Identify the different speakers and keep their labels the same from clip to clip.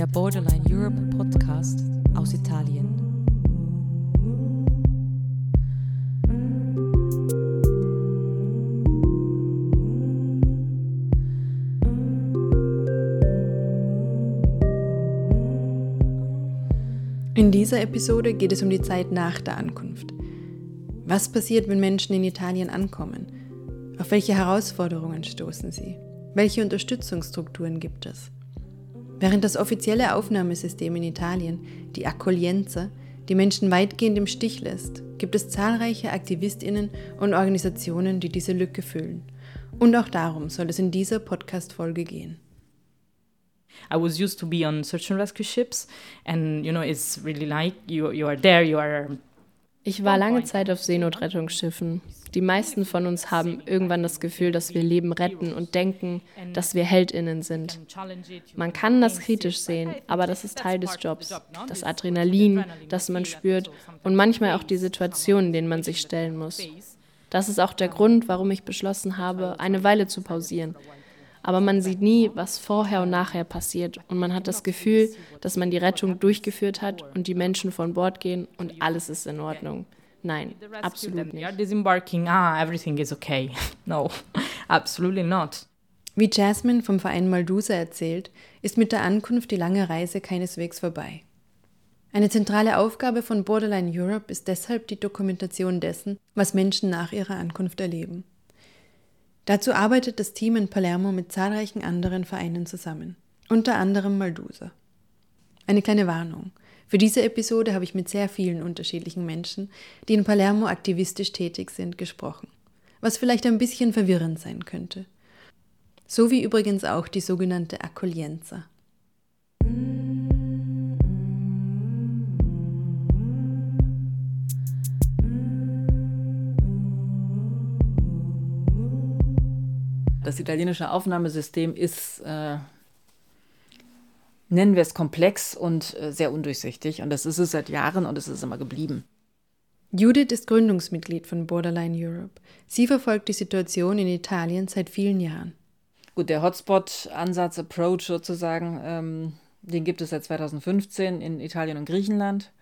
Speaker 1: der Borderline Europe Podcast aus Italien.
Speaker 2: In dieser Episode geht es um die Zeit nach der Ankunft. Was passiert, wenn Menschen in Italien ankommen? Auf welche Herausforderungen stoßen sie? Welche Unterstützungsstrukturen gibt es? Während das offizielle Aufnahmesystem in Italien, die Accoglienza, die Menschen weitgehend im Stich lässt, gibt es zahlreiche Aktivistinnen und Organisationen, die diese Lücke füllen. Und auch darum soll es in dieser Podcast-Folge gehen.
Speaker 3: I was used to be on search and rescue ships, and you know, it's really like you you are there, you are
Speaker 4: ich war lange Zeit auf Seenotrettungsschiffen. Die meisten von uns haben irgendwann das Gefühl, dass wir Leben retten und denken, dass wir Heldinnen sind. Man kann das kritisch sehen, aber das ist Teil des Jobs. Das Adrenalin, das man spürt und manchmal auch die Situationen, denen man sich stellen muss. Das ist auch der Grund, warum ich beschlossen habe, eine Weile zu pausieren aber man sieht nie, was vorher und nachher passiert. Und man hat das Gefühl, dass man die Rettung durchgeführt hat und die Menschen von Bord gehen und alles ist in Ordnung. Nein, absolut nicht.
Speaker 3: Disembarking, ah, everything is okay. No, absolutely not.
Speaker 2: Wie Jasmine vom Verein Maldusa erzählt, ist mit der Ankunft die lange Reise keineswegs vorbei. Eine zentrale Aufgabe von Borderline Europe ist deshalb die Dokumentation dessen, was Menschen nach ihrer Ankunft erleben. Dazu arbeitet das Team in Palermo mit zahlreichen anderen Vereinen zusammen, unter anderem Maldusa. Eine kleine Warnung. Für diese Episode habe ich mit sehr vielen unterschiedlichen Menschen, die in Palermo aktivistisch tätig sind, gesprochen, was vielleicht ein bisschen verwirrend sein könnte. So wie übrigens auch die sogenannte Accoglienza.
Speaker 5: Das italienische Aufnahmesystem ist, äh, nennen wir es komplex und äh, sehr undurchsichtig. Und das ist es seit Jahren und es ist immer geblieben.
Speaker 2: Judith ist Gründungsmitglied von Borderline Europe. Sie verfolgt die Situation in Italien seit vielen Jahren.
Speaker 5: Gut, der Hotspot-Ansatz, Approach sozusagen, ähm, den gibt es seit 2015 in Italien und Griechenland.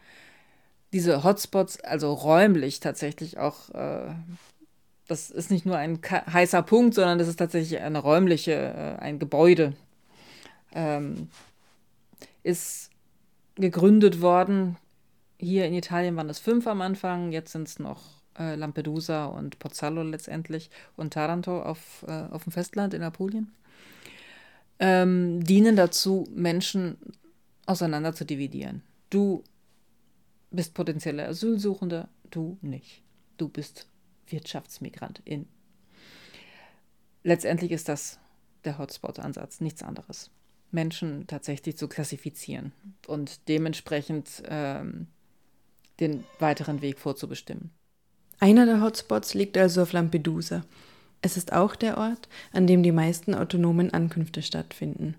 Speaker 5: Diese Hotspots, also räumlich tatsächlich auch äh, das ist nicht nur ein heißer Punkt, sondern das ist tatsächlich eine räumliche, äh, ein Gebäude. Ähm, ist gegründet worden. Hier in Italien waren es fünf am Anfang, jetzt sind es noch äh, Lampedusa und Pozzallo letztendlich und Taranto auf, äh, auf dem Festland in Apulien. Ähm, dienen dazu, Menschen auseinander zu dividieren. Du bist potenzielle Asylsuchende, du nicht. Du bist Wirtschaftsmigrantin. Letztendlich ist das der Hotspot-Ansatz, nichts anderes. Menschen tatsächlich zu klassifizieren und dementsprechend ähm, den weiteren Weg vorzubestimmen.
Speaker 2: Einer der Hotspots liegt also auf Lampedusa. Es ist auch der Ort, an dem die meisten autonomen Ankünfte stattfinden.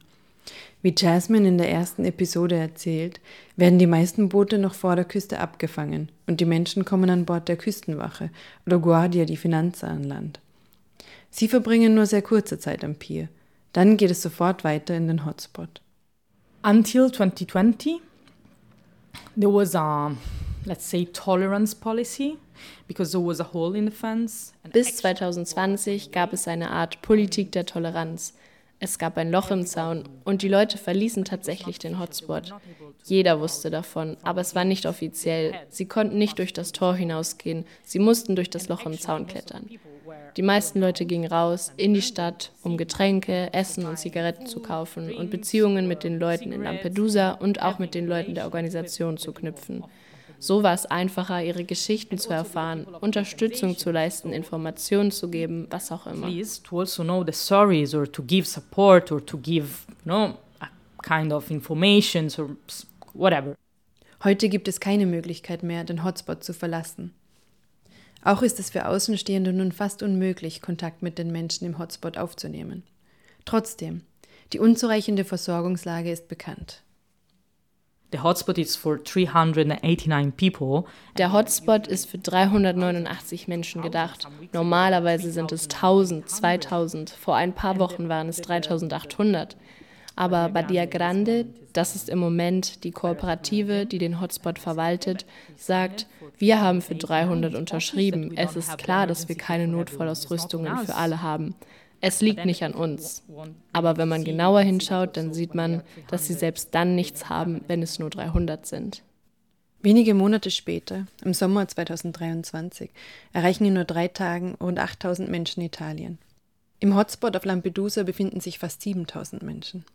Speaker 2: Wie Jasmine in der ersten Episode erzählt, werden die meisten Boote noch vor der Küste abgefangen und die Menschen kommen an Bord der Küstenwache oder Guardia di Finanza an Land. Sie verbringen nur sehr kurze Zeit am Pier. Dann geht es sofort weiter in den Hotspot.
Speaker 3: Until 2020, there was a, let's say, tolerance policy because there was a hole in the fence.
Speaker 4: Bis 2020 gab es eine Art Politik der Toleranz. Es gab ein Loch im Zaun und die Leute verließen tatsächlich den Hotspot. Jeder wusste davon, aber es war nicht offiziell. Sie konnten nicht durch das Tor hinausgehen, sie mussten durch das Loch im Zaun klettern. Die meisten Leute gingen raus in die Stadt, um Getränke, Essen und Zigaretten zu kaufen und Beziehungen mit den Leuten in Lampedusa und auch mit den Leuten der Organisation zu knüpfen. So war es einfacher, ihre Geschichten zu erfahren, Unterstützung zu leisten, Informationen zu geben, was auch immer.
Speaker 3: Please, to also know the stories or to give support or to give, you know, a kind of information or whatever.
Speaker 2: Heute gibt es keine Möglichkeit mehr, den Hotspot zu verlassen. Auch ist es für Außenstehende nun fast unmöglich, Kontakt mit den Menschen im Hotspot aufzunehmen. Trotzdem, die unzureichende Versorgungslage ist bekannt.
Speaker 3: Der Hotspot ist für 389 people.
Speaker 4: Der Hotspot ist für 389 Menschen gedacht. Normalerweise sind es 1000, 2000. Vor ein paar Wochen waren es 3800. Aber Badia Grande, das ist im Moment die Kooperative, die den Hotspot verwaltet, sagt, wir haben für 300 unterschrieben. Es ist klar, dass wir keine Notfallausrüstungen für alle haben. Es liegt nicht an uns. Aber wenn man genauer hinschaut, dann sieht man, dass sie selbst dann nichts haben, wenn es nur 300 sind.
Speaker 2: Wenige Monate später, im Sommer 2023, erreichen in nur drei Tagen rund 8000 Menschen Italien. Im Hotspot auf Lampedusa befinden sich fast 7000 Menschen.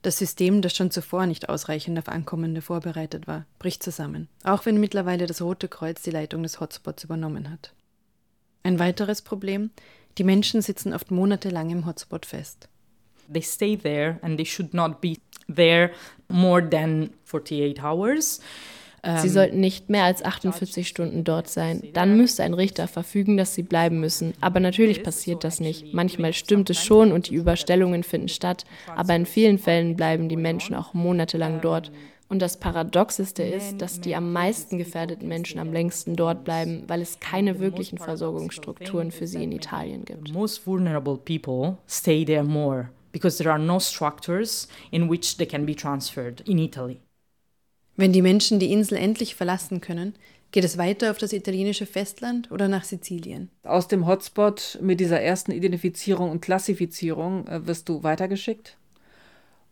Speaker 2: Das System, das schon zuvor nicht ausreichend auf Ankommende vorbereitet war, bricht zusammen, auch wenn mittlerweile das Rote Kreuz die Leitung des Hotspots übernommen hat. Ein weiteres Problem, die Menschen sitzen oft monatelang im Hotspot fest.
Speaker 3: They stay there and they should not be there more than 48 hours.
Speaker 4: Sie sollten nicht mehr als 48 Stunden dort sein. Dann müsste ein Richter verfügen, dass sie bleiben müssen. Aber natürlich passiert das nicht. Manchmal stimmt es schon und die Überstellungen finden statt, aber in vielen Fällen bleiben die Menschen auch monatelang dort. Und das Paradoxeste ist, dass die am meisten gefährdeten Menschen am längsten dort bleiben, weil es keine wirklichen Versorgungsstrukturen für sie in Italien gibt.
Speaker 3: Most vulnerable people stay there more because there are no structures in which they can be transferred in Italy.
Speaker 2: Wenn die Menschen die Insel endlich verlassen können, geht es weiter auf das italienische Festland oder nach Sizilien?
Speaker 5: Aus dem Hotspot mit dieser ersten Identifizierung und Klassifizierung äh, wirst du weitergeschickt.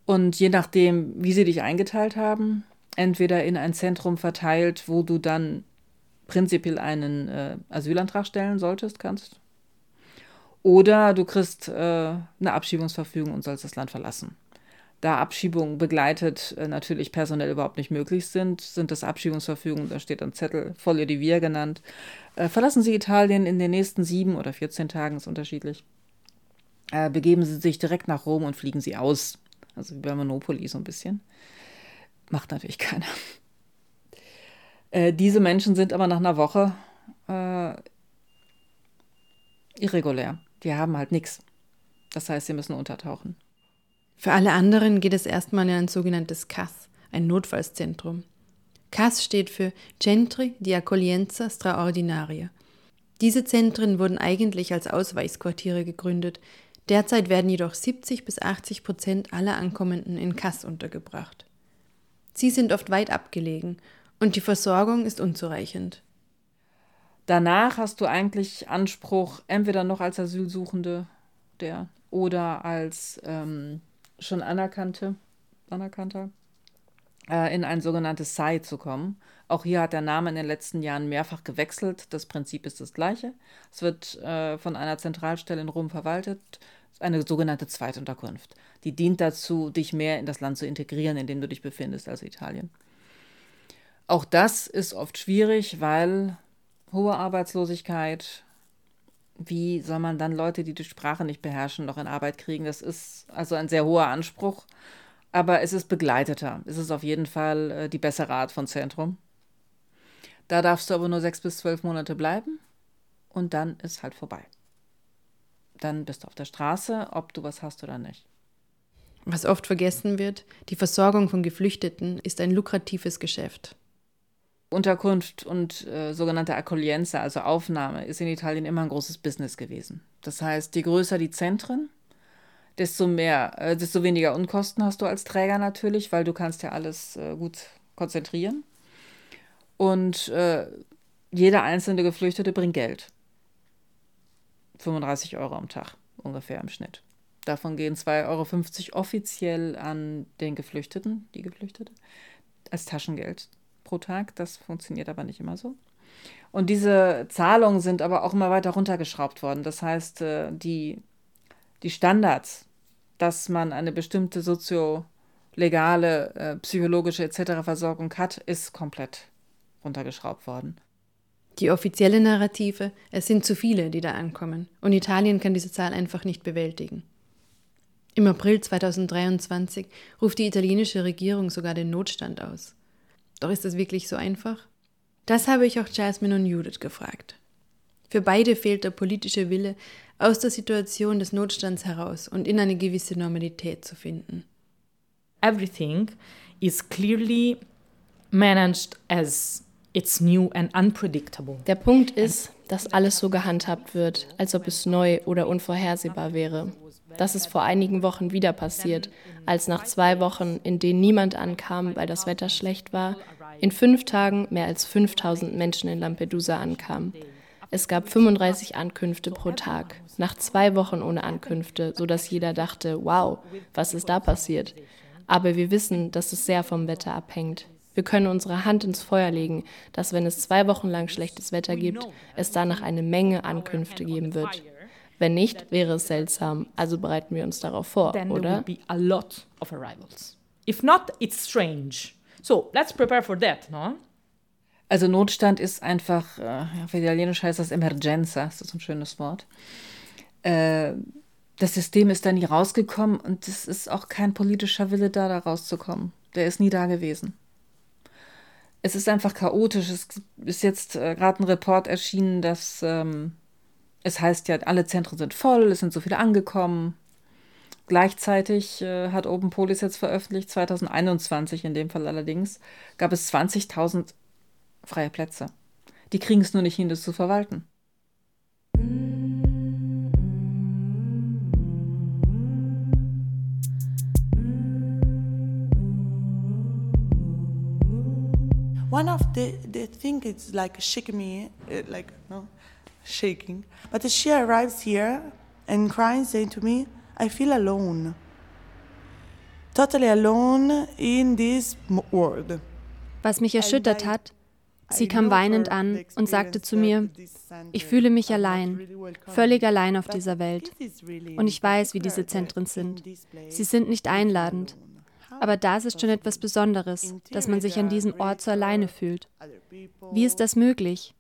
Speaker 5: Und je nachdem, wie sie dich eingeteilt haben, entweder in ein Zentrum verteilt, wo du dann prinzipiell einen äh, Asylantrag stellen solltest, kannst. Oder du kriegst äh, eine Abschiebungsverfügung und sollst das Land verlassen. Da Abschiebungen begleitet äh, natürlich personell überhaupt nicht möglich sind, sind das Abschiebungsverfügungen, da steht ein Zettel, Folie di Via genannt. Äh, verlassen Sie Italien in den nächsten sieben oder 14 Tagen, ist unterschiedlich. Äh, begeben Sie sich direkt nach Rom und fliegen Sie aus. Also wie bei Monopoly so ein bisschen. Macht natürlich keiner. Äh, diese Menschen sind aber nach einer Woche äh, irregulär. Die haben halt nichts. Das heißt, sie müssen untertauchen.
Speaker 2: Für alle anderen geht es erstmal in ein sogenanntes CAS, ein Notfallszentrum. CAS steht für Centri di Accoglienza Straordinaria. Diese Zentren wurden eigentlich als Ausweichsquartiere gegründet. Derzeit werden jedoch 70 bis 80 Prozent aller Ankommenden in CAS untergebracht. Sie sind oft weit abgelegen und die Versorgung ist unzureichend.
Speaker 5: Danach hast du eigentlich Anspruch, entweder noch als Asylsuchende der oder als ähm, schon anerkannte, anerkannter, äh, in ein sogenanntes SAI zu kommen. Auch hier hat der Name in den letzten Jahren mehrfach gewechselt. Das Prinzip ist das gleiche. Es wird äh, von einer Zentralstelle in Rom verwaltet, eine sogenannte Zweitunterkunft. Die dient dazu, dich mehr in das Land zu integrieren, in dem du dich befindest, also Italien. Auch das ist oft schwierig, weil hohe Arbeitslosigkeit, wie soll man dann Leute, die die Sprache nicht beherrschen, noch in Arbeit kriegen? Das ist also ein sehr hoher Anspruch. Aber es ist begleiteter. Es ist auf jeden Fall äh, die bessere Art von Zentrum. Da darfst du aber nur sechs bis zwölf Monate bleiben und dann ist halt vorbei. Dann bist du auf der Straße, ob du was hast oder nicht.
Speaker 2: Was oft vergessen wird, die Versorgung von Geflüchteten ist ein lukratives Geschäft.
Speaker 5: Unterkunft und äh, sogenannte Accoglienza, also Aufnahme, ist in Italien immer ein großes Business gewesen. Das heißt, je größer die Zentren, desto mehr, äh, desto weniger Unkosten hast du als Träger natürlich, weil du kannst ja alles äh, gut konzentrieren. Und äh, jeder einzelne Geflüchtete bringt Geld. 35 Euro am Tag ungefähr im Schnitt. Davon gehen 2,50 Euro offiziell an den Geflüchteten, die Geflüchtete, als Taschengeld pro Tag. Das funktioniert aber nicht immer so. Und diese Zahlungen sind aber auch immer weiter runtergeschraubt worden. Das heißt, äh, die, die Standards, dass man eine bestimmte soziolegale, äh, psychologische etc. Versorgung hat, ist komplett runtergeschraubt worden.
Speaker 2: Die offizielle Narrative, es sind zu viele, die da ankommen, und Italien kann diese Zahl einfach nicht bewältigen. Im April 2023 ruft die italienische Regierung sogar den Notstand aus. Doch ist das wirklich so einfach? Das habe ich auch Jasmine und Judith gefragt. Für beide fehlt der politische Wille, aus der Situation des Notstands heraus und in eine gewisse Normalität zu finden.
Speaker 3: Everything is clearly managed as it's new and unpredictable.
Speaker 4: Der Punkt ist, dass alles so gehandhabt wird, als ob es neu oder unvorhersehbar wäre. Das ist vor einigen Wochen wieder passiert, als nach zwei Wochen, in denen niemand ankam, weil das Wetter schlecht war, in fünf Tagen mehr als 5000 Menschen in Lampedusa ankamen. Es gab 35 Ankünfte pro Tag, nach zwei Wochen ohne Ankünfte, sodass jeder dachte, wow, was ist da passiert? Aber wir wissen, dass es sehr vom Wetter abhängt. Wir können unsere Hand ins Feuer legen, dass wenn es zwei Wochen lang schlechtes Wetter gibt, es danach eine Menge Ankünfte geben wird. Wenn nicht, wäre es seltsam. Also bereiten wir uns darauf vor, oder?
Speaker 3: not, it's strange. So let's prepare for that, no?
Speaker 5: Also Notstand ist einfach, äh, auf Italienisch heißt das Emergenza, das ist ein schönes Wort. Äh, das System ist da nie rausgekommen und es ist auch kein politischer Wille da, da rauszukommen. Der ist nie da gewesen. Es ist einfach chaotisch. Es ist jetzt äh, gerade ein Report erschienen, dass ähm, es heißt ja, alle Zentren sind voll, es sind so viele angekommen. Gleichzeitig äh, hat Open Polis jetzt veröffentlicht, 2021 in dem Fall allerdings, gab es 20.000 freie Plätze. Die kriegen es nur nicht hin, das zu verwalten.
Speaker 6: One of the the thing is like shaking me, uh, like no, shaking. But she arrives here and crying, saying to me, "I feel alone, totally alone in this world."
Speaker 2: Was mich erschüttert hat, sie kam weinend an und sagte zu mir, ich fühle mich allein, völlig allein auf dieser Welt. Und ich weiß, wie diese Zentren sind. Sie sind nicht einladend. Aber das ist schon etwas Besonderes, dass man sich an diesem Ort so alleine fühlt. Wie ist das möglich?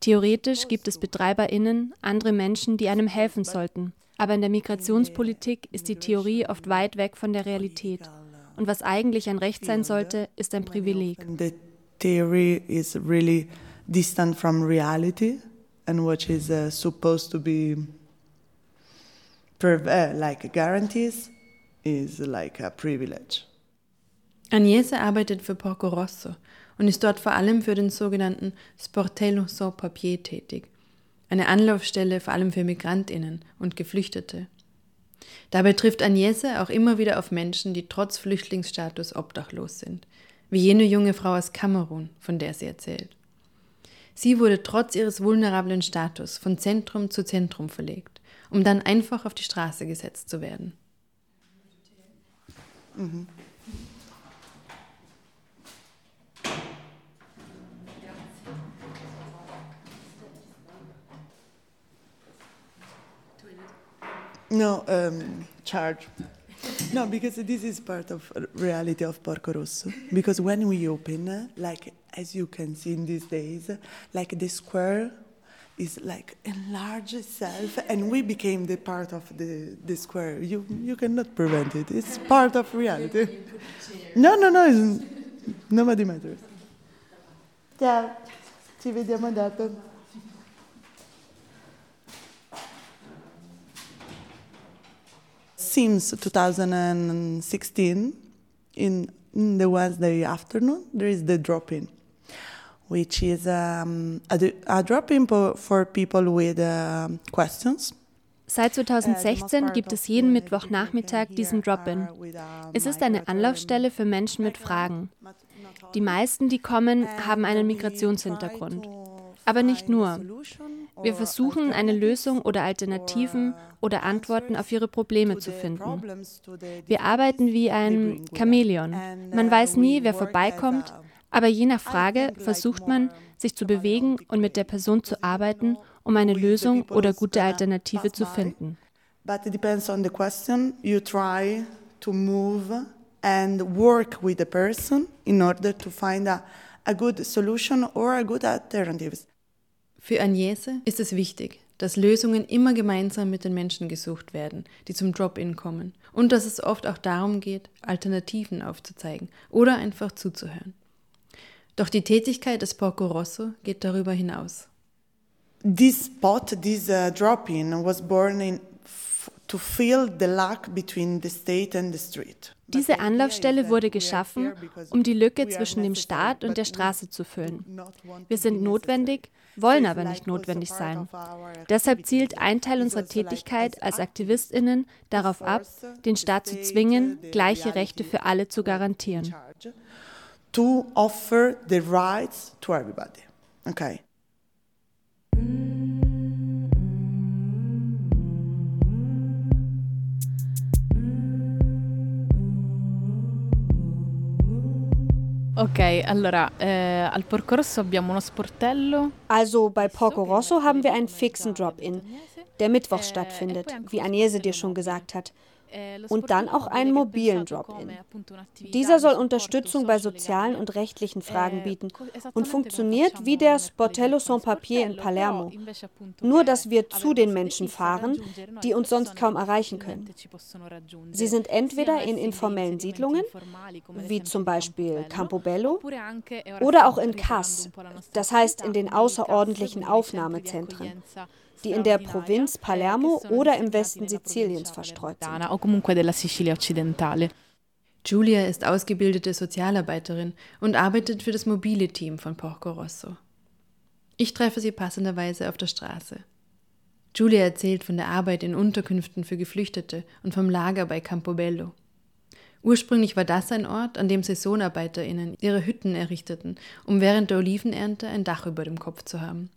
Speaker 2: Theoretisch gibt es BetreiberInnen, andere Menschen, die einem helfen sollten. Aber in der Migrationspolitik ist die Theorie oft weit weg von der Realität. Und was eigentlich ein Recht sein sollte, ist ein Privileg.
Speaker 6: The theory is really distant from reality, and what is uh, supposed to be uh, like guarantees is like a privilege.
Speaker 2: Agnese arbeitet für Porco Rosso und ist dort vor allem für den sogenannten Sportello Sans Papier tätig, eine Anlaufstelle vor allem für Migrantinnen und Geflüchtete. Dabei trifft Agnese auch immer wieder auf Menschen, die trotz Flüchtlingsstatus obdachlos sind, wie jene junge Frau aus Kamerun, von der sie erzählt. Sie wurde trotz ihres vulnerablen Status von Zentrum zu Zentrum verlegt, um dann einfach auf die Straße gesetzt zu werden.
Speaker 6: No, um, charge. No, because this is part of reality of Porco Rosso. Because when we open, like as you can see in these days, like the square is like enlarged itself, and we became the part of the, the square. You you cannot prevent it. It's part of reality. No, no, no. Nobody matters. Ciao. Ci vediamo dopo. Since 2016, in, in the Wednesday afternoon, there is the drop-in, which is um, a, a drop-in po- for people with um questions.
Speaker 2: Seit 2016 gibt es jeden Mittwochnachmittag diesen Drop-in. Es ist eine Anlaufstelle für Menschen mit Fragen. Die meisten, die kommen, haben einen Migrationshintergrund. Aber nicht nur. Wir versuchen, eine Lösung oder Alternativen oder Antworten auf ihre Probleme zu finden. Wir arbeiten wie ein Chamäleon. Man weiß nie, wer vorbeikommt, aber je nach Frage versucht man, sich zu bewegen und mit der Person zu arbeiten, um eine Lösung oder gute Alternative zu finden.
Speaker 6: But it depends on the question. You try to move and work with the person in order to find a, a good solution or a good alternative.
Speaker 2: Für Agnese ist es wichtig, dass Lösungen immer gemeinsam mit den Menschen gesucht werden, die zum Drop-in kommen, und dass es oft auch darum geht, Alternativen aufzuzeigen oder einfach zuzuhören. Doch die Tätigkeit des Porco Rosso geht darüber hinaus.
Speaker 6: This spot, this uh, drop-in, was born in to fill the lack between the state and the street.
Speaker 7: Diese Anlaufstelle wurde geschaffen, um die Lücke zwischen dem Staat und der Straße zu füllen. Wir sind notwendig, wollen aber nicht notwendig sein. Deshalb zielt ein Teil unserer Tätigkeit als Aktivistinnen darauf ab, den Staat zu zwingen, gleiche Rechte für alle zu garantieren.
Speaker 6: To offer the rights to everybody. Okay.
Speaker 3: Ok, allora eh, al Porco Rosso abbiamo uno sportello.
Speaker 8: Also bei Porco Rosso haben wir einen fixen Drop-in, der mittwochs stattfindet, wie Agnese dir schon gesagt hat. Und dann auch einen mobilen Drop-in. Dieser soll Unterstützung bei sozialen und rechtlichen Fragen bieten und funktioniert wie der Sportello Sans Papier in Palermo. Nur, dass wir zu den Menschen fahren, die uns sonst kaum erreichen können. Sie sind entweder in informellen Siedlungen, wie zum Beispiel Campobello, oder auch in Cass, das heißt in den außerordentlichen Aufnahmezentren die in der Provinz Palermo oder im Westen Siziliens verstreut sind.
Speaker 2: Giulia ist ausgebildete Sozialarbeiterin und arbeitet für das mobile Team von Porco Rosso. Ich treffe sie passenderweise auf der Straße. Giulia erzählt von der Arbeit in Unterkünften für Geflüchtete und vom Lager bei Campobello. Ursprünglich war das ein Ort, an dem SaisonarbeiterInnen ihre Hütten errichteten, um während der Olivenernte ein Dach über dem Kopf zu haben.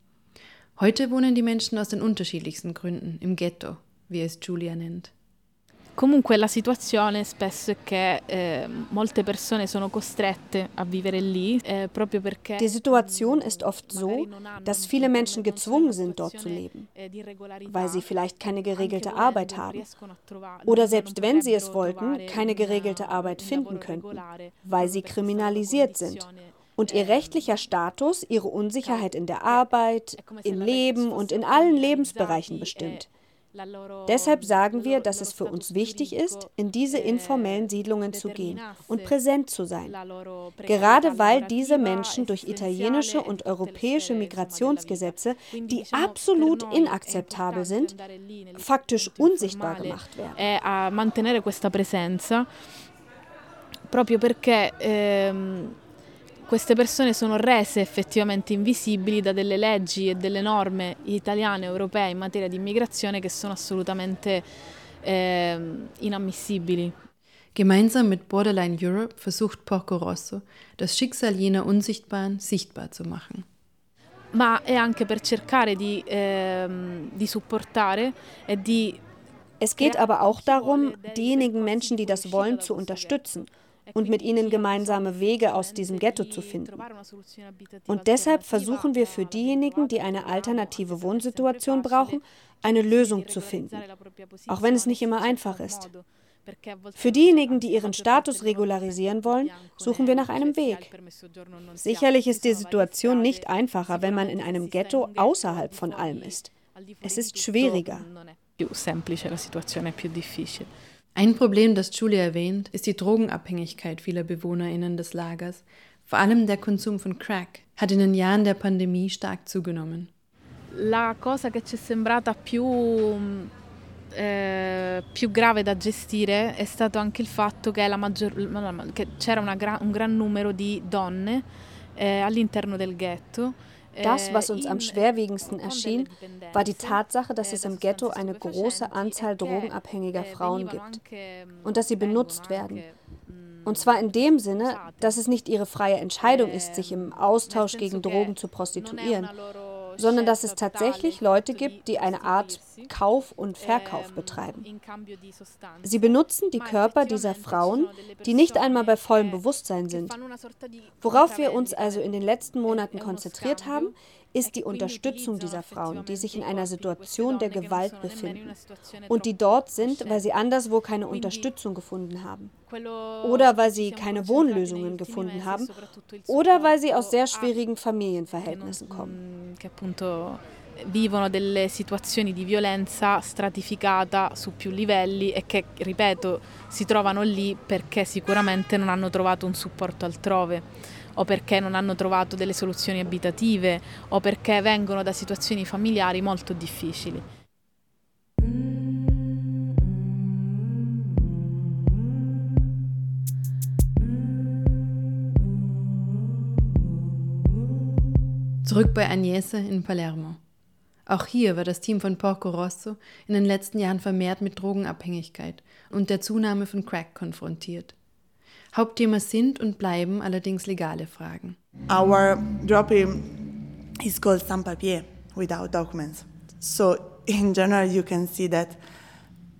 Speaker 2: Heute wohnen die Menschen aus den unterschiedlichsten Gründen im Ghetto, wie es Giulia nennt.
Speaker 3: Comunque la situazione spesso è che eh, molte persone sono costrette a vivere lì eh, proprio perché
Speaker 8: Die Situation ist oft so, dass viele Menschen gezwungen sind, dort zu leben,
Speaker 3: eh,
Speaker 8: weil sie vielleicht keine geregelte Arbeit haben. oder selbst wenn sie es wollten, keine geregelte Arbeit finden könnten, weil sie kriminalisiert sind und ihr rechtlicher Status ihre Unsicherheit in der Arbeit, im Leben und in allen Lebensbereichen bestimmt. Deshalb sagen wir, dass es für uns wichtig ist, in diese informellen Siedlungen zu gehen und präsent zu sein. Gerade weil diese Menschen durch italienische und europäische Migrationsgesetze, die absolut inakzeptabel sind, faktisch unsichtbar gemacht werden.
Speaker 3: presenza proprio perché ehm, queste persone sono rese effettivamente invisibili da delle leggi e delle norme italiane e europee in materia di immigrazione che sono assolutamente eh, inammissibili.
Speaker 2: Gemeinsam mit Borderline Europe versucht Porco Rosso, das Schicksal jener Unsichtbaren sichtbar zu machen.
Speaker 3: Ma è anche per cercare di, eh, di supportare e di
Speaker 8: Es geht aber auch darum, diejenigen Menschen, die das wollen, zu unterstützen und mit ihnen gemeinsame Wege aus diesem Ghetto zu finden. Und deshalb versuchen wir für diejenigen, die eine alternative Wohnsituation brauchen, eine Lösung zu finden, auch wenn es nicht immer einfach ist. Für diejenigen, die ihren Status regularisieren wollen, suchen wir nach einem Weg. Sicherlich ist die Situation nicht einfacher, wenn man in einem Ghetto außerhalb von allem ist. Es ist schwieriger.
Speaker 3: Più semplice, la situazione più difficile.
Speaker 2: Ein Problem, das Julia erwähnt, ist die Drogenabhängigkeit vieler BewohnerInnen des Lagers. Vor allem der Konsum von Crack hat in den Jahren der Pandemie stark zugenommen.
Speaker 3: La cosa che ci è sembrata più, eh, più grave da gestire è stato anche il fatto che, maggior, che c'era gra, un gran numero di donne eh, all'interno del ghetto
Speaker 8: Das, was uns am schwerwiegendsten erschien, war die Tatsache, dass es im Ghetto eine große Anzahl drogenabhängiger Frauen gibt. Und dass sie benutzt werden. Und zwar in dem Sinne, dass es nicht ihre freie Entscheidung ist, sich im Austausch gegen Drogen zu prostituieren, sondern dass es tatsächlich Leute gibt, die eine Art Kauf und Verkauf betreiben. Sie benutzen die Körper dieser Frauen, die nicht einmal bei vollem Bewusstsein sind. Worauf wir uns also in den letzten Monaten konzentriert haben, ist die Unterstützung dieser Frauen, die sich in einer Situation der Gewalt befinden und die dort sind, weil sie anderswo keine Unterstützung gefunden haben. oder weil sie keine Wohnlösungen gefunden haben oder weil sie aus sehr schwierigen Familienverhältnissen kommen.
Speaker 3: vivono delle situazioni di violenza stratificata su più livelli e che, ripeto, si trovano lì perché sicuramente non hanno trovato un supporto altrove o perché non hanno trovato delle soluzioni abitative o perché vengono da situazioni familiari molto difficili.
Speaker 2: Zurück bei Agnese in Palermo. Auch hier war das Team von Porco Rosso in den letzten Jahren vermehrt mit Drogenabhängigkeit und der Zunahme von Crack konfrontiert. Hauptthema sind und bleiben allerdings legale Fragen.
Speaker 6: Our drop-in is called sans papier, without documents. So in general you can see that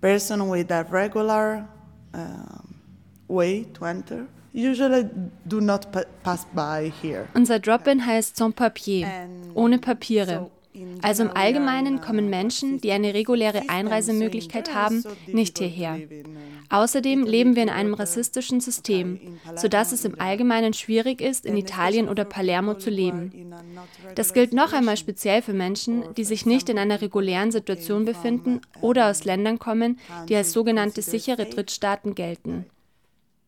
Speaker 6: person with a regular uh, way to enter usually do not pass by here.
Speaker 7: Unser Drop-in heißt sans papier, ohne Papiere. Also im Allgemeinen kommen Menschen, die eine reguläre Einreisemöglichkeit haben, nicht hierher. Außerdem leben wir in einem rassistischen System, sodass es im Allgemeinen schwierig ist, in Italien oder Palermo zu leben. Das gilt noch einmal speziell für Menschen, die sich nicht in einer regulären Situation befinden oder aus Ländern kommen, die als sogenannte sichere Drittstaaten gelten.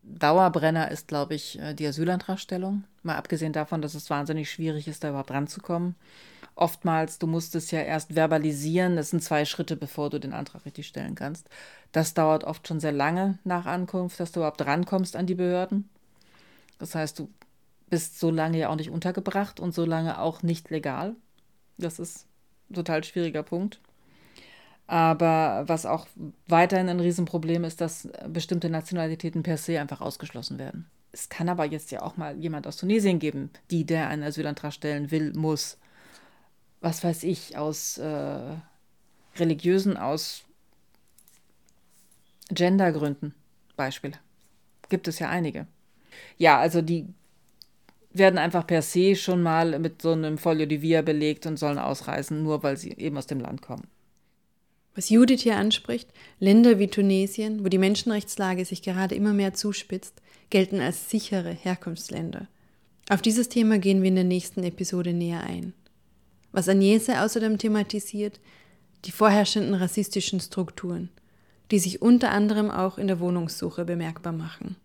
Speaker 5: Dauerbrenner ist, glaube ich, äh, die Asylantragstellung. Mal abgesehen davon, dass es wahnsinnig schwierig ist, da überhaupt ranzukommen oftmals, du musst es ja erst verbalisieren. Das sind zwei Schritte, bevor du den Antrag richtig stellen kannst. Das dauert oft schon sehr lange nach Ankunft, dass du überhaupt rankommst an die Behörden. Das heißt, du bist so lange ja auch nicht untergebracht und so lange auch nicht legal. Das ist ein total schwieriger Punkt. Aber was auch weiterhin ein Riesenproblem ist, dass bestimmte Nationalitäten per se einfach ausgeschlossen werden. Es kann aber jetzt ja auch mal jemand aus Tunesien geben, die der einen Asylantrag stellen will, muss was weiß ich, aus äh, religiösen, aus Gendergründen Beispiele. Gibt es ja einige. Ja, also die werden einfach per se schon mal mit so einem Folio di Via belegt und sollen ausreisen, nur weil sie eben aus dem Land kommen.
Speaker 2: Was Judith hier anspricht, Länder wie Tunesien, wo die Menschenrechtslage sich gerade immer mehr zuspitzt, gelten als sichere Herkunftsländer. Auf dieses Thema gehen wir in der nächsten Episode näher ein. Was Agnese außerdem thematisiert, die vorherrschenden rassistischen Strukturen, die sich unter anderem auch in der Wohnungssuche bemerkbar machen.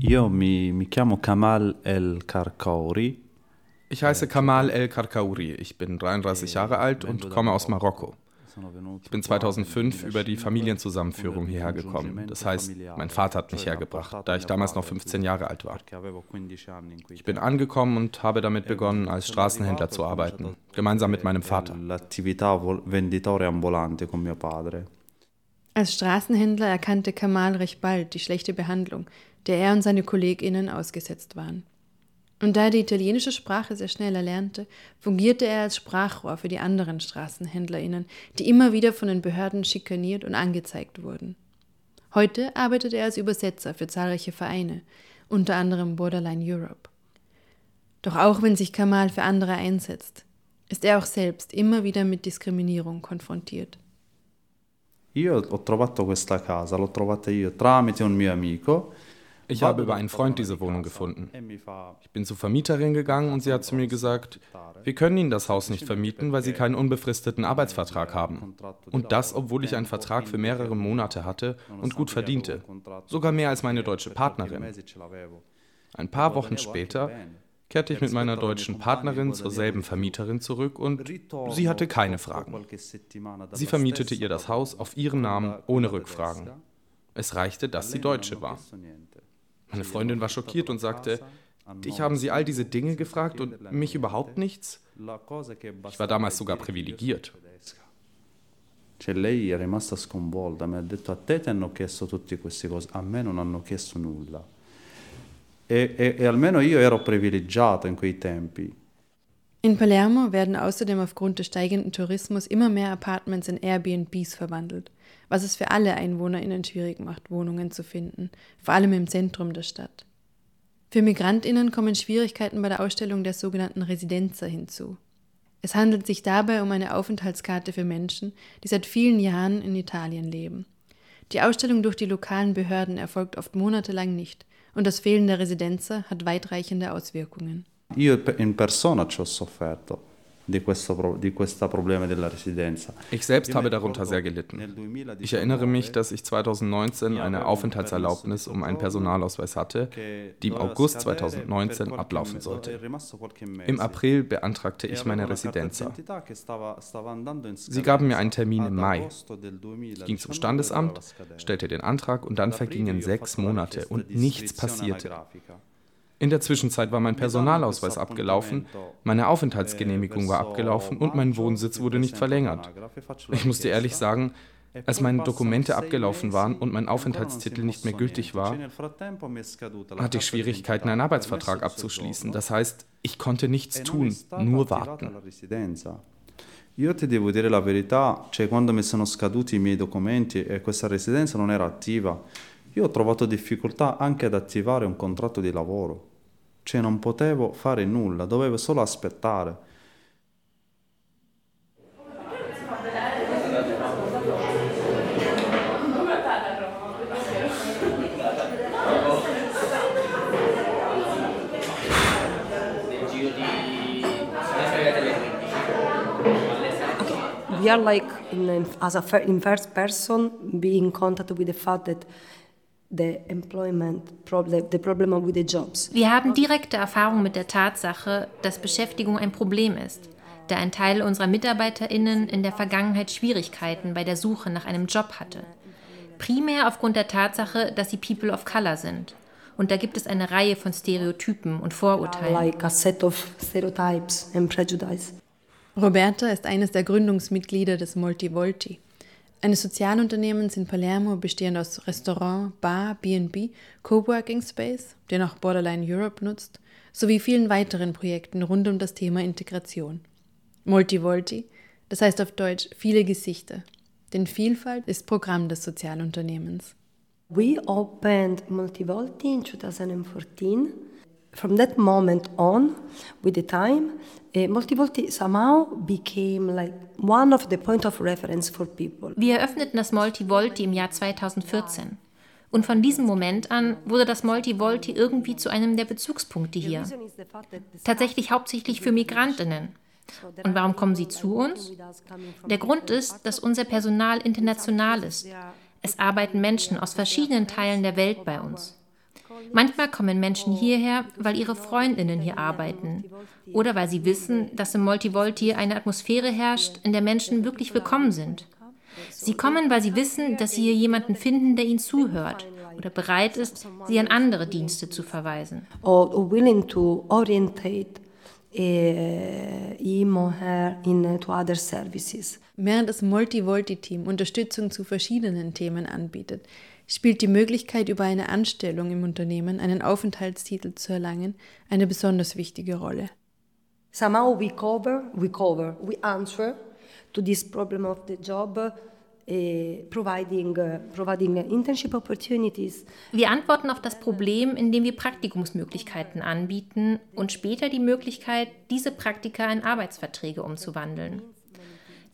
Speaker 9: Io mi, mi chiamo Kamal El Karkauri.
Speaker 10: Ich heiße Kamal El Karkauri. Ich bin 33 Jahre alt und komme aus Marokko. Ich bin 2005 über die Familienzusammenführung hierher gekommen. Das heißt, mein Vater hat mich hergebracht, da ich damals noch 15 Jahre alt war. Ich bin angekommen und habe damit begonnen, als Straßenhändler zu arbeiten, gemeinsam mit meinem Vater.
Speaker 2: Als Straßenhändler erkannte Kamal recht bald die schlechte Behandlung, der er und seine KollegInnen ausgesetzt waren. Und da er die italienische Sprache sehr schnell erlernte, fungierte er als Sprachrohr für die anderen StraßenhändlerInnen, die immer wieder von den Behörden schikaniert und angezeigt wurden. Heute arbeitet er als Übersetzer für zahlreiche Vereine, unter anderem Borderline Europe. Doch auch wenn sich Kamal für andere einsetzt, ist er auch selbst immer wieder mit Diskriminierung konfrontiert.
Speaker 9: Io ho trovato questa casa, l'ho trovata io tramite un mio amico
Speaker 10: ich habe über einen Freund diese Wohnung gefunden. Ich bin zur Vermieterin gegangen und sie hat zu mir gesagt, wir können Ihnen das Haus nicht vermieten, weil Sie keinen unbefristeten Arbeitsvertrag haben. Und das, obwohl ich einen Vertrag für mehrere Monate hatte und gut verdiente. Sogar mehr als meine deutsche Partnerin. Ein paar Wochen später kehrte ich mit meiner deutschen Partnerin zur selben Vermieterin zurück und sie hatte keine Fragen. Sie vermietete ihr das Haus auf ihren Namen ohne Rückfragen. Es reichte, dass sie Deutsche war. Meine Freundin war schockiert und sagte, dich haben sie all diese Dinge gefragt und mich überhaupt nichts? Ich war damals sogar privilegiert.
Speaker 9: Cioè lei è rimasta sconvolta, mi ha a te ti hanno chiesto tutte queste cose, a me non hanno chiesto nulla. E, e, e almeno io ero privilegiato in quei tempi.
Speaker 2: In Palermo werden außerdem aufgrund des steigenden Tourismus immer mehr Apartments in Airbnbs verwandelt was es für alle EinwohnerInnen schwierig macht, Wohnungen zu finden, vor allem im Zentrum der Stadt. Für MigrantInnen kommen Schwierigkeiten bei der Ausstellung der sogenannten Residenza hinzu. Es handelt sich dabei um eine Aufenthaltskarte für Menschen, die seit vielen Jahren in Italien leben. Die Ausstellung durch die lokalen Behörden erfolgt oft monatelang nicht und das Fehlen der Residenza hat weitreichende Auswirkungen.
Speaker 9: Io in persona ci ho sofferto
Speaker 10: Ich selbst habe darunter sehr gelitten. Ich erinnere mich, dass ich 2019 eine Aufenthaltserlaubnis um einen Personalausweis hatte, die im August 2019 ablaufen sollte. Im April beantragte ich meine Residenza. Sie gaben mir einen Termin im Mai. Ich ging zum Standesamt, stellte den Antrag und dann vergingen sechs Monate und nichts passierte. In der Zwischenzeit war mein Personalausweis abgelaufen, meine Aufenthaltsgenehmigung war abgelaufen und mein Wohnsitz wurde nicht verlängert. Ich musste ehrlich sagen, als meine Dokumente abgelaufen waren und mein Aufenthaltstitel nicht mehr gültig war, hatte ich Schwierigkeiten, einen Arbeitsvertrag abzuschließen. Das heißt, ich konnte nichts tun, nur warten.
Speaker 9: Io ti devo dire la verità, cioè quando mi sono scaduti i miei documenti e questa residenza non era attiva, io ho trovato difficoltà anche ad attivare un contratto di lavoro. Cioè non potevo fare nulla, dovevo solo aspettare.
Speaker 11: we are like in, as a in first person being in contact with the fact that the employment problem, the problem with the jobs.
Speaker 12: Wir haben direkte Erfahrung mit der Tatsache, dass Beschäftigung ein Problem ist, da ein Teil unserer Mitarbeiterinnen in der Vergangenheit Schwierigkeiten bei der Suche nach einem Job hatte. Primär aufgrund der Tatsache, dass sie People of Color sind. Und da gibt es eine Reihe von Stereotypen und Vorurteilen.
Speaker 11: Like a set of stereotypes and prejudice.
Speaker 2: Roberta ist eines der Gründungsmitglieder des Multivolti eines Sozialunternehmens in Palermo bestehend aus Restaurant, Bar, B&B, Coworking Space, den auch Borderline Europe nutzt, sowie vielen weiteren Projekten rund um das Thema Integration. Multivolti, das heißt auf Deutsch viele Gesichter, denn Vielfalt ist Programm des Sozialunternehmens.
Speaker 11: We opened Multivolti in 2014 from that moment on, with the time, Multivolti somehow became like one of the point of reference for people.
Speaker 12: Wir eröffneten das Multivolti im Jahr 2014. Und von diesem Moment an wurde das Multivolti irgendwie zu einem der Bezugspunkte hier. Tatsächlich hauptsächlich für Migrantinnen. Und warum kommen sie zu uns? Der Grund ist, dass unser Personal international ist. Es arbeiten Menschen aus verschiedenen Teilen der Welt bei uns. Manchmal kommen Menschen hierher, weil ihre Freundinnen hier arbeiten oder weil sie wissen, dass im Multivolti eine Atmosphäre herrscht, in der Menschen wirklich willkommen sind. Sie kommen, weil sie wissen, dass sie hier jemanden finden, der ihnen zuhört oder bereit ist, sie an andere Dienste zu verweisen.
Speaker 11: Or willing to orientate him or her in, to other services.
Speaker 2: Während das Multivolti-Team Unterstützung zu verschiedenen Themen anbietet, spielt die Möglichkeit, über eine Anstellung im Unternehmen einen Aufenthaltstitel zu erlangen, eine besonders wichtige Rolle.
Speaker 11: Somehow we cover, we cover, we answer to this problem of the job. Uh, providing, uh, providing internship opportunities.
Speaker 12: Wir antworten auf das Problem, indem wir Praktikumsmöglichkeiten anbieten und später die Möglichkeit, diese Praktika in Arbeitsverträge umzuwandeln.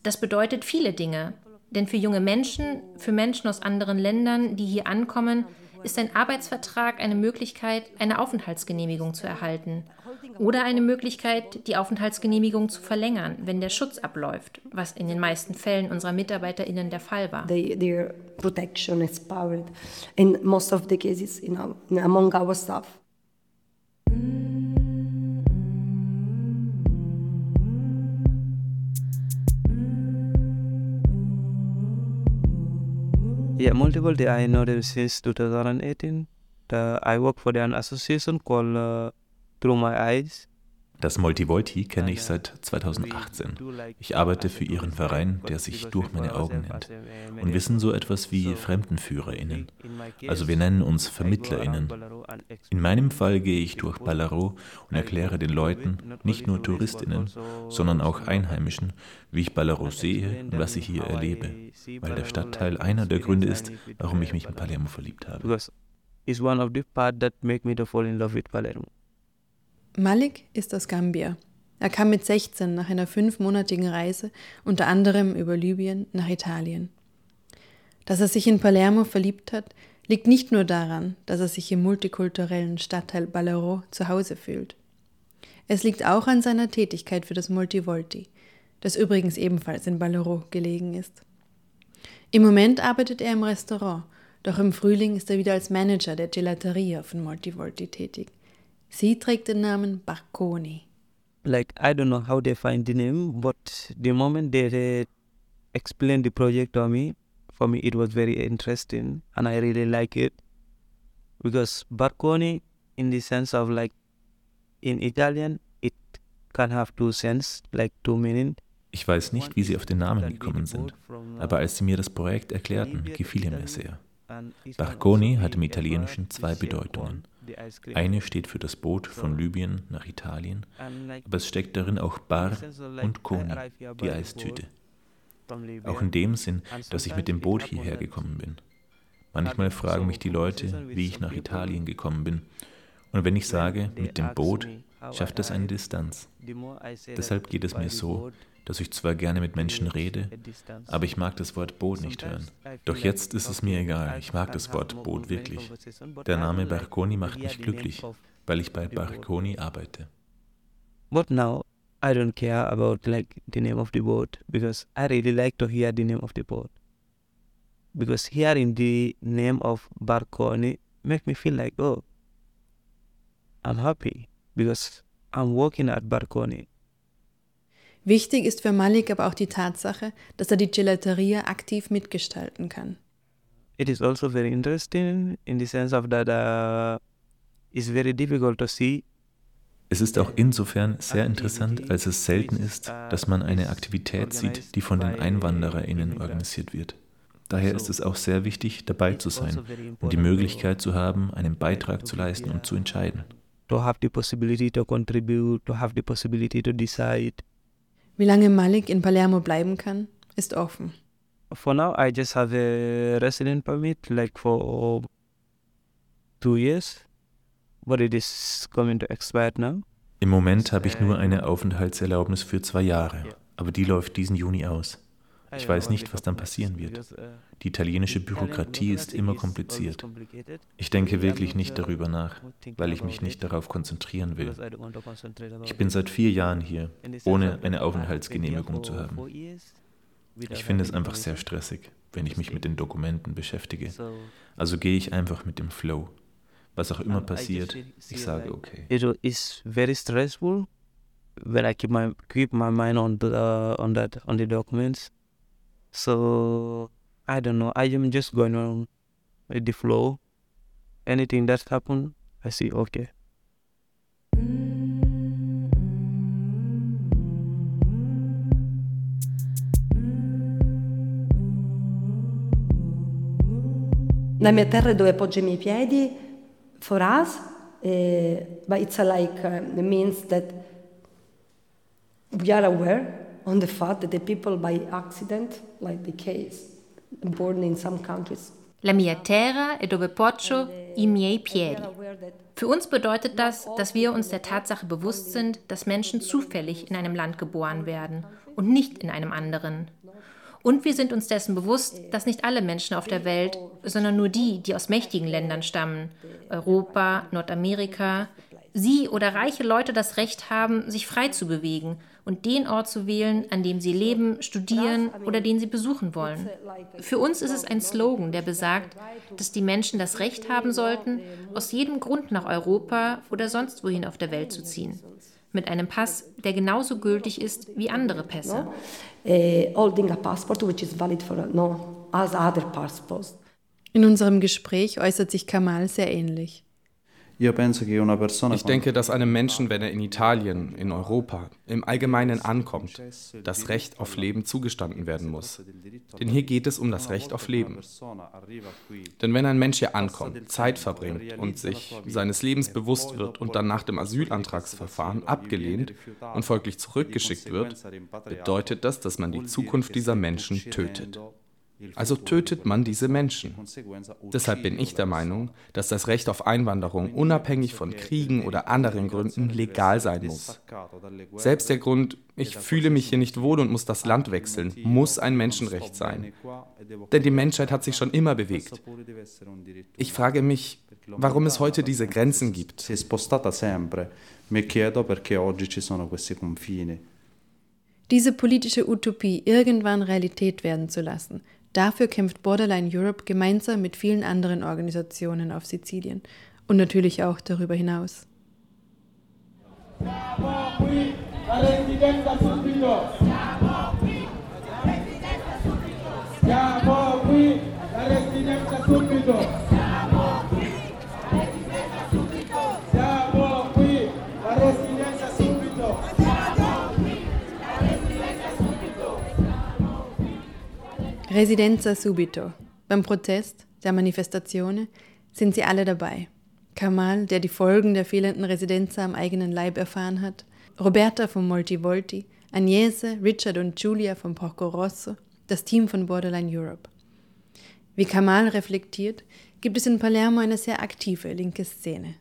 Speaker 12: Das bedeutet viele Dinge, denn für junge Menschen, für Menschen aus anderen Ländern, die hier ankommen, ist ein Arbeitsvertrag eine Möglichkeit, eine Aufenthaltsgenehmigung zu erhalten oder eine Möglichkeit, die Aufenthaltsgenehmigung zu verlängern, wenn der Schutz abläuft, was in den meisten Fällen unserer MitarbeiterInnen der Fall war.
Speaker 11: They, their protection expired in most of the cases in, among our staff.
Speaker 13: Yeah, multiple day. I know them since 2018. The, I work for an association called uh, Through My Eyes.
Speaker 14: Das Multivolti kenne ich seit 2018. Ich arbeite für ihren Verein, der sich durch meine Augen nennt. Und wir sind so etwas wie FremdenführerInnen. Also wir nennen uns VermittlerInnen. In meinem Fall gehe ich durch Ballarot und erkläre den Leuten, nicht nur TouristInnen, sondern auch Einheimischen, wie ich Ballarot sehe und was ich hier erlebe. Weil der Stadtteil einer der Gründe ist, warum ich mich in Palermo verliebt habe.
Speaker 13: Is one of the part that make me to fall in love with Palermo.
Speaker 2: Malik ist aus Gambia. Er kam mit 16 nach einer fünfmonatigen Reise, unter anderem über Libyen, nach Italien. Dass er sich in Palermo verliebt hat, liegt nicht nur daran, dass er sich im multikulturellen Stadtteil Ballarò zu Hause fühlt. Es liegt auch an seiner Tätigkeit für das Multivolti, das übrigens ebenfalls in Ballereau gelegen ist. Im Moment arbeitet er im Restaurant, doch im Frühling ist er wieder als Manager der Gelateria von Multivolti tätig. Sie trägt den Namen Barconi.
Speaker 13: Like I don't know how they find the name, but the moment they explained the project to me, for me it was very interesting and I really like it because Barconi, in the sense of like in Italian, it can have two sense, like two meaning.
Speaker 14: Ich weiß nicht, wie sie auf den Namen gekommen sind, aber als sie mir das Projekt erklärten, gefiel er mir sehr. Barconi hat im Italienischen zwei Bedeutungen. Eine steht für das Boot von Libyen nach Italien, aber es steckt darin auch Bar und Coni, die Eistüte. Auch in dem Sinn, dass ich mit dem Boot hierher gekommen bin. Manchmal fragen mich die Leute, wie ich nach Italien gekommen bin. Und wenn ich sage, mit dem Boot, schafft das eine Distanz. Deshalb geht es mir so, dass ich zwar gerne mit Menschen rede, aber ich mag das Wort Boot nicht hören. Doch jetzt ist es mir egal, ich mag das Wort Boot wirklich. Der Name Barconi macht mich glücklich, weil ich bei Barconi arbeite.
Speaker 13: But now I don't care about like the name of the boat because I really like to hear the name of the boat. Because hearing the name of Barconi make me feel like oh I'm happy because I'm working at Barconi.
Speaker 2: Wichtig ist für Malik aber auch die Tatsache, dass er die Gelateria aktiv mitgestalten kann.
Speaker 13: It is also very interesting in the sense of that uh, it's very difficult to see
Speaker 14: es ist auch insofern sehr interessant, als es selten ist, dass man eine Aktivität sieht, die von den EinwandererInnen organisiert wird. Daher ist es auch sehr wichtig, dabei zu sein und die Möglichkeit zu haben, einen Beitrag zu leisten und zu entscheiden.
Speaker 13: To have the possibility to contribute, to have the possibility to decide.
Speaker 2: Wie lange Malik in Palermo bleiben kann, ist offen.
Speaker 13: For now, I just have a resident permit, like for two years, but it is coming to expire now.
Speaker 14: Im Moment habe ich nur eine Aufenthaltserlaubnis für zwei Jahre, aber die läuft diesen Juni aus. Ich weiß nicht, was dann passieren wird. Die italienische Bürokratie ist immer kompliziert. Ich denke wirklich nicht darüber nach, weil ich mich nicht darauf konzentrieren will. Ich bin seit vier Jahren hier, ohne eine Aufenthaltsgenehmigung zu haben. Ich finde es einfach sehr stressig, wenn ich mich mit den Dokumenten beschäftige. Also gehe ich einfach mit dem Flow. Was auch immer passiert, ich sage okay.
Speaker 13: It is very stressful when I keep my keep my mind on the on that on the documents. So I don't know. I am just going on with the flow. Anything that happen, I see okay.
Speaker 11: La mia terra dove appoggio i miei piedi, for us, uh, but it's like uh, means that we are aware on the fact that the people by accident, like the case born in some countries.
Speaker 12: La mia terra è dove poggio i miei piedi. Für uns bedeutet das, dass wir uns der Tatsache bewusst sind, dass Menschen zufällig in einem Land geboren werden und nicht in einem anderen. Und wir sind uns dessen bewusst, dass nicht alle Menschen auf der Welt, sondern nur die, die aus mächtigen Ländern stammen, Europa, Nordamerika, sie oder reiche Leute das Recht haben, sich frei zu bewegen und den Ort zu wählen, an dem sie leben, studieren oder den sie besuchen wollen. Für uns ist es ein Slogan, der besagt, dass die Menschen das Recht haben sollten, aus jedem Grund nach Europa oder sonst wohin auf der Welt zu ziehen. Mit einem Pass, der genauso gültig ist wie andere Pässe.
Speaker 11: holding a passport which is valid for no as other passports.
Speaker 2: In unserem Gespräch äußert sich Kamal sehr ähnlich.
Speaker 10: Ich denke, dass einem Menschen, wenn er in Italien, in Europa, im Allgemeinen ankommt, das Recht auf Leben zugestanden werden muss. Denn hier geht es um das Recht auf Leben. Denn wenn ein Mensch hier ankommt, Zeit verbringt und sich seines Lebens bewusst wird und dann nach dem Asylantragsverfahren abgelehnt und folglich zurückgeschickt wird, bedeutet das, dass man die Zukunft dieser Menschen tötet. Also tötet man diese Menschen. Deshalb bin ich der Meinung, dass das Recht auf Einwanderung unabhängig von Kriegen oder anderen Gründen legal sein muss. Selbst der Grund, ich fühle mich hier nicht wohl und muss das Land wechseln, muss ein Menschenrecht sein. Denn die Menschheit hat sich schon immer bewegt. Ich frage mich, warum es heute diese Grenzen gibt.
Speaker 9: Si è spostata sempre. Mi chiedo perché oggi ci sono questi confini.
Speaker 2: Diese politische Utopie irgendwann Realität werden zu lassen, dafür kämpft Borderline Europe gemeinsam mit vielen anderen Organisationen auf Sizilien und natürlich auch darüber hinaus.
Speaker 15: Siamo qui, la.
Speaker 2: Residenza subito. Beim Protest, der Manifestazione, sind sie alle dabei. Kamal, der die Folgen der fehlenden Residenza am eigenen Leib erfahren hat, Roberta von Moltivolti, Agnese, Richard und Julia von Porco Rosso, das Team von Borderline Europe. Wie Kamal reflektiert, gibt es in Palermo eine sehr aktive linke Szene.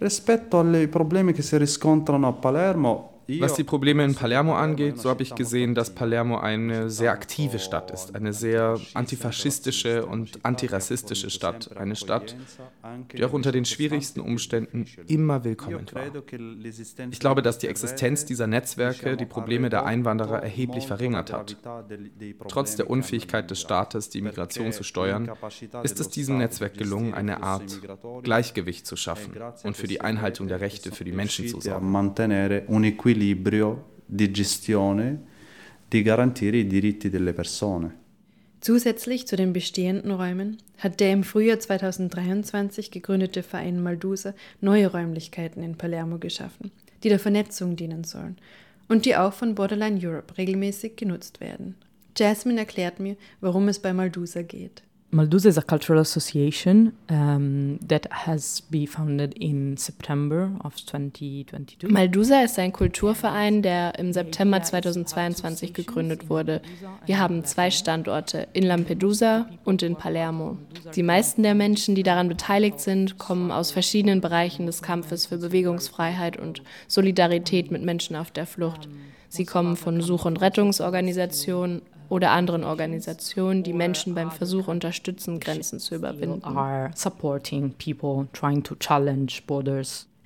Speaker 9: Rispetto ai problemi che si riscontrano a Palermo,
Speaker 10: Was die Probleme in Palermo angeht, so habe ich gesehen, dass Palermo eine sehr aktive Stadt ist, eine sehr antifaschistische und antirassistische Stadt, eine Stadt, die auch unter den schwierigsten Umständen immer willkommen war. Ich glaube, dass die Existenz dieser Netzwerke die Probleme der Einwanderer erheblich verringert hat. Trotz der Unfähigkeit des Staates, die Migration zu steuern, ist es diesem Netzwerk gelungen, eine Art Gleichgewicht zu schaffen und für die Einhaltung der Rechte für die Menschen zu sorgen
Speaker 9: equilibrio di gestione di garantire i diritti delle persone.
Speaker 2: Zusätzlich zu den bestehenden Räumen hat der im Frühjahr 2023 gegründete Verein Maldusa neue Räumlichkeiten in Palermo geschaffen, die der Vernetzung dienen sollen und die auch von Borderline Europe regelmäßig genutzt werden. Jasmine erklärt mir, worum es bei Maldusa geht.
Speaker 1: Maldusa is a cultural association um, that has been founded in September of 2022.
Speaker 4: Maldusa ist ein Kulturverein, der im September 2022 gegründet wurde. Wir haben zwei Standorte, in Lampedusa und in Palermo. Die meisten der Menschen, die daran beteiligt sind, kommen aus verschiedenen Bereichen des Kampfes für Bewegungsfreiheit und Solidarität mit Menschen auf der Flucht. Sie kommen von Such- und Rettungsorganisationen, oder anderen Organisationen, die Menschen beim Versuch unterstützen, Grenzen zu überwinden.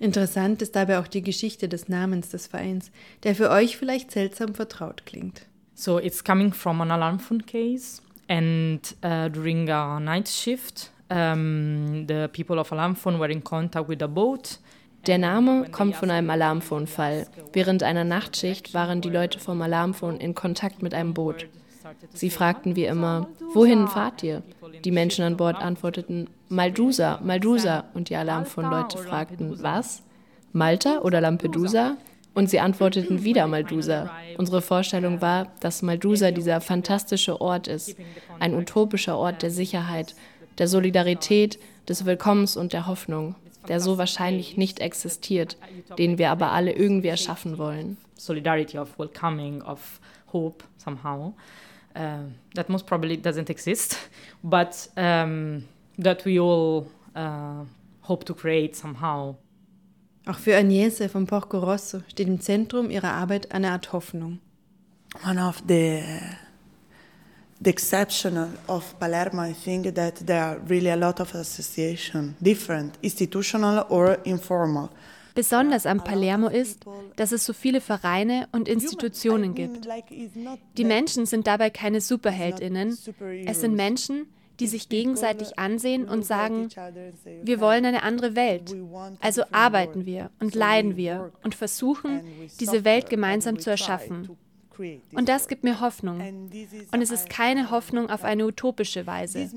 Speaker 2: Interessant ist dabei auch die Geschichte des Namens des Vereins, der für euch vielleicht seltsam vertraut klingt.
Speaker 1: So it's coming from an alarm phone case and uh, during a night shift um, the people of alarm phone were in contact with a boat
Speaker 4: der Name kommt von einem Alarmphone-Fall. Während einer Nachtschicht waren die Leute vom Alarmphone in Kontakt mit einem Boot. Sie fragten wie immer, wohin fahrt ihr? Die Menschen an Bord antworteten, Maldusa, Maldusa. Und die Alarmphone-Leute fragten, was? Malta oder Lampedusa? Und sie antworteten wieder Maldusa. Unsere Vorstellung war, dass Maldusa dieser fantastische Ort ist, ein utopischer Ort der Sicherheit, der Solidarität, des Willkommens und der Hoffnung, der so wahrscheinlich nicht existiert, den wir aber alle irgendwie erschaffen wollen.
Speaker 1: Solidarity of welcoming, of hope somehow. Uh, that most probably doesn't exist, but um, that we all uh, hope to create somehow.
Speaker 2: Auch für Agnese von Porco Rosso steht im Zentrum ihrer Arbeit eine Art Hoffnung.
Speaker 6: One of the the exception of Palermo, I think that there are really a lot of association, different, institutional or informal.
Speaker 7: Besonders am Palermo ist, dass es so viele Vereine und Institutionen gibt. Die Menschen sind dabei keine Superheldinnen. Es sind Menschen, die sich gegenseitig ansehen und sagen, wir wollen eine andere Welt. Also arbeiten wir und leiden wir und versuchen, diese Welt gemeinsam zu erschaffen. Und das gibt mir Hoffnung. Und es ist keine Hoffnung auf eine utopische Weise.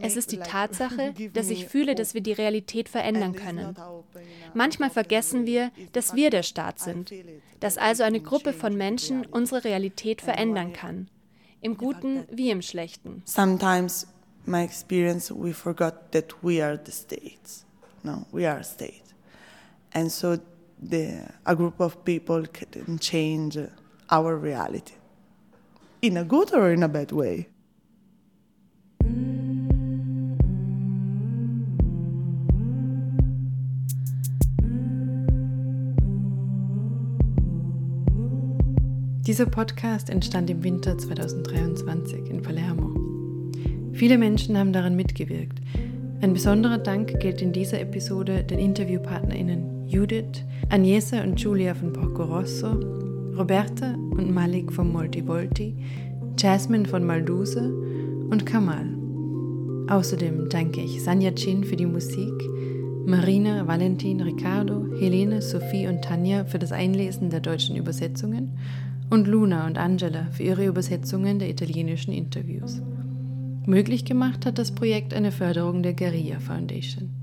Speaker 7: Es ist die Tatsache, dass ich fühle, dass wir die Realität verändern können. Manchmal vergessen wir, dass wir der Staat sind, dass also eine Gruppe von Menschen unsere Realität verändern kann. Im Guten wie im Schlechten.
Speaker 6: Sometimes my experience we forgot that we are the states. No, we are a state. And so the, a group of people can change our reality in a good or in a bad way.
Speaker 2: Dieser Podcast entstand im Winter 2023 in Palermo. Viele Menschen haben daran mitgewirkt. Ein besonderer Dank gilt in dieser Episode den InterviewpartnerInnen Judith, Agnese und Julia von Porco Rosso, Roberta und Malik von Moltivolti, Jasmine von Malduse und Kamal. Außerdem danke ich Sanja Chin für die Musik, Marina, Valentin, Ricardo, Helene, Sophie und Tanja für das Einlesen der deutschen Übersetzungen und Luna und Angela für ihre Übersetzungen der italienischen Interviews. Möglich gemacht hat das Projekt eine Förderung der Guerilla Foundation.